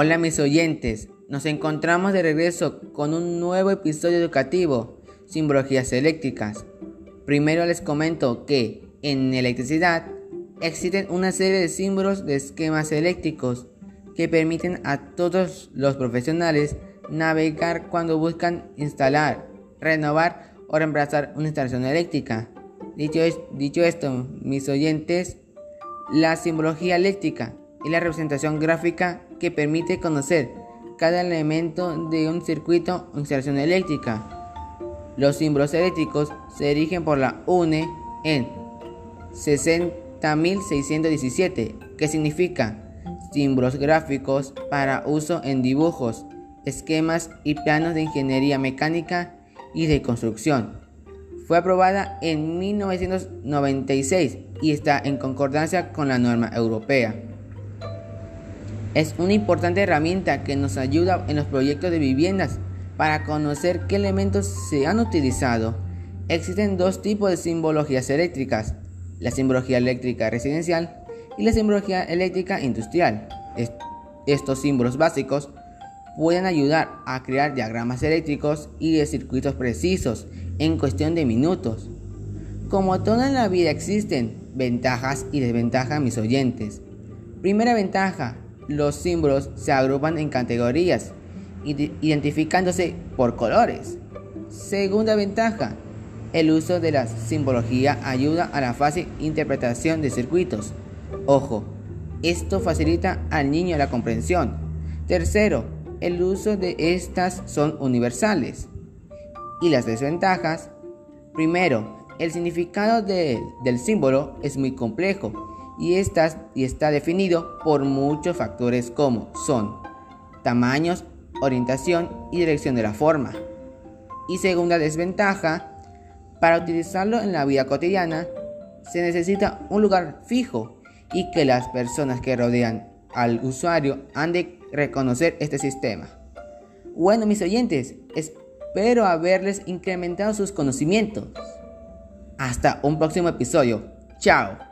Hola mis oyentes, nos encontramos de regreso con un nuevo episodio educativo, simbologías eléctricas. Primero les comento que en electricidad existen una serie de símbolos de esquemas eléctricos que permiten a todos los profesionales navegar cuando buscan instalar, renovar o reemplazar una instalación eléctrica. Dicho, dicho esto, mis oyentes, la simbología eléctrica es la representación gráfica que permite conocer cada elemento de un circuito o instalación eléctrica. Los símbolos eléctricos se erigen por la UNE en 60.617, que significa símbolos gráficos para uso en dibujos, esquemas y planos de ingeniería mecánica y de construcción. Fue aprobada en 1996 y está en concordancia con la norma europea. Es una importante herramienta que nos ayuda en los proyectos de viviendas para conocer qué elementos se han utilizado. Existen dos tipos de simbologías eléctricas, la simbología eléctrica residencial y la simbología eléctrica industrial. estos símbolos básicos pueden ayudar a crear diagramas eléctricos y de circuitos precisos en cuestión de minutos. Como toda en la vida existen ventajas y desventajas mis oyentes. Primera ventaja, los símbolos se agrupan en categorías, identificándose por colores. Segunda ventaja, el uso de la simbología ayuda a la fácil interpretación de circuitos. Ojo, esto facilita al niño la comprensión. Tercero, el uso de estas son universales. Y las desventajas, primero, el significado del símbolo es muy complejo y, y está definido por muchos factores como son tamaños, orientación y dirección de la forma. Y segunda desventaja, para utilizarlo en la vida cotidiana se necesita un lugar fijo y que las personas que rodean al usuario han de reconocer este sistema. Bueno, mis oyentes, espero haberles incrementado sus conocimientos. Hasta un próximo episodio. Chao.